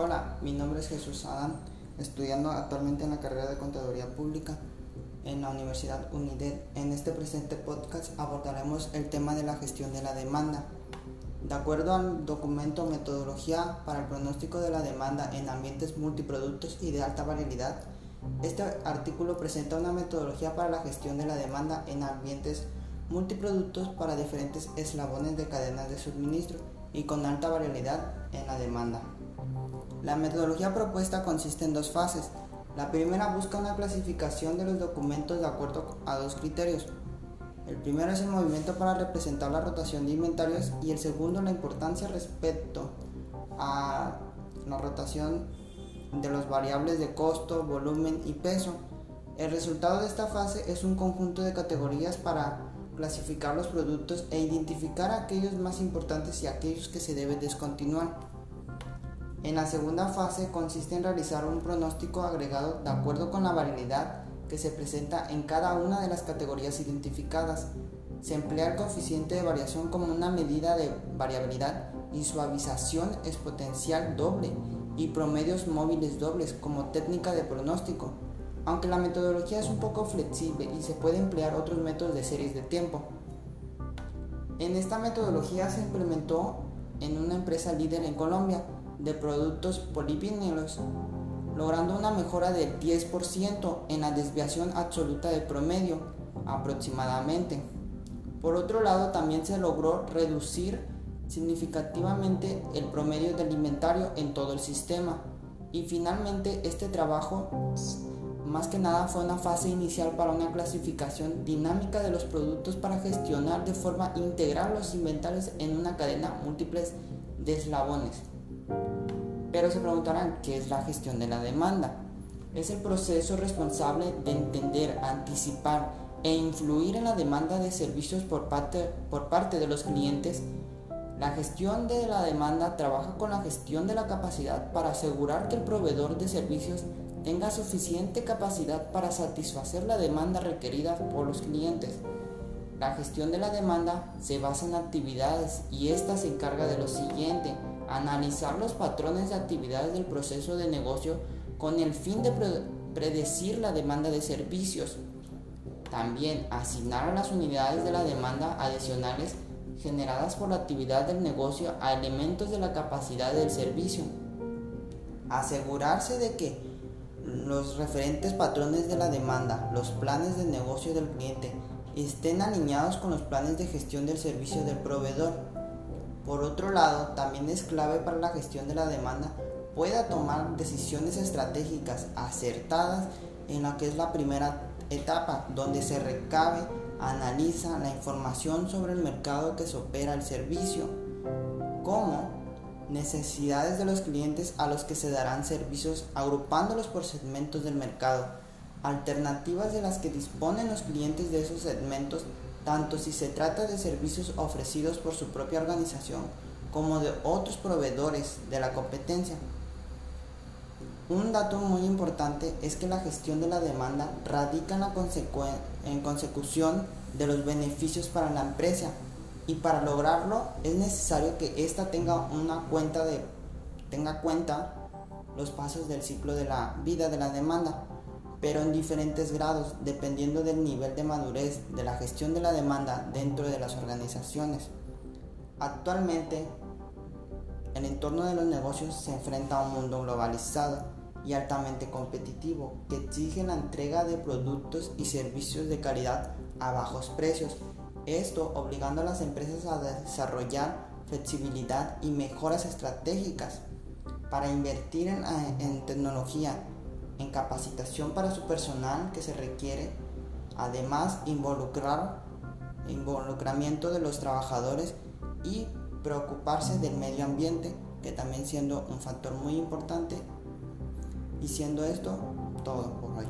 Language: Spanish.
Hola, mi nombre es Jesús Adán, estudiando actualmente en la carrera de Contaduría Pública en la Universidad UNIDED. En este presente podcast abordaremos el tema de la gestión de la demanda. De acuerdo al documento Metodología para el pronóstico de la demanda en ambientes multiproductos y de alta variabilidad, este artículo presenta una metodología para la gestión de la demanda en ambientes multiproductos para diferentes eslabones de cadenas de suministro y con alta variabilidad en la demanda. La metodología propuesta consiste en dos fases. La primera busca una clasificación de los documentos de acuerdo a dos criterios. El primero es el movimiento para representar la rotación de inventarios y el segundo la importancia respecto a la rotación de los variables de costo, volumen y peso. El resultado de esta fase es un conjunto de categorías para clasificar los productos e identificar aquellos más importantes y aquellos que se deben descontinuar. En la segunda fase consiste en realizar un pronóstico agregado de acuerdo con la variabilidad que se presenta en cada una de las categorías identificadas. Se emplea el coeficiente de variación como una medida de variabilidad y suavización exponencial doble y promedios móviles dobles como técnica de pronóstico aunque la metodología es un poco flexible y se puede emplear otros métodos de series de tiempo. En esta metodología se implementó en una empresa líder en Colombia de productos polivinilos, logrando una mejora del 10% en la desviación absoluta de promedio aproximadamente. Por otro lado, también se logró reducir significativamente el promedio del inventario en todo el sistema. Y finalmente este trabajo más que nada fue una fase inicial para una clasificación dinámica de los productos para gestionar de forma integral los inventarios en una cadena múltiples de eslabones. Pero se preguntarán, ¿qué es la gestión de la demanda? Es el proceso responsable de entender, anticipar e influir en la demanda de servicios por parte, por parte de los clientes. La gestión de la demanda trabaja con la gestión de la capacidad para asegurar que el proveedor de servicios tenga suficiente capacidad para satisfacer la demanda requerida por los clientes. La gestión de la demanda se basa en actividades y ésta se encarga de lo siguiente, analizar los patrones de actividades del proceso de negocio con el fin de predecir la demanda de servicios. También asignar a las unidades de la demanda adicionales generadas por la actividad del negocio a elementos de la capacidad del servicio. Asegurarse de que los referentes patrones de la demanda, los planes de negocio del cliente, estén alineados con los planes de gestión del servicio del proveedor. Por otro lado, también es clave para la gestión de la demanda pueda tomar decisiones estratégicas acertadas en lo que es la primera etapa, donde se recabe, analiza la información sobre el mercado que se opera el servicio, como necesidades de los clientes a los que se darán servicios agrupándolos por segmentos del mercado, alternativas de las que disponen los clientes de esos segmentos, tanto si se trata de servicios ofrecidos por su propia organización como de otros proveedores de la competencia. Un dato muy importante es que la gestión de la demanda radica en la en consecución de los beneficios para la empresa y para lograrlo es necesario que ésta tenga una cuenta de tenga cuenta los pasos del ciclo de la vida de la demanda, pero en diferentes grados dependiendo del nivel de madurez de la gestión de la demanda dentro de las organizaciones. Actualmente, el entorno de los negocios se enfrenta a un mundo globalizado y altamente competitivo que exige la entrega de productos y servicios de calidad a bajos precios esto obligando a las empresas a desarrollar flexibilidad y mejoras estratégicas para invertir en, en, tecnología, en capacitación para su personal que se requiere, además involucrar involucramiento de los trabajadores y preocuparse del medio ambiente, que también siendo un factor muy importante. Y siendo esto todo por hoy.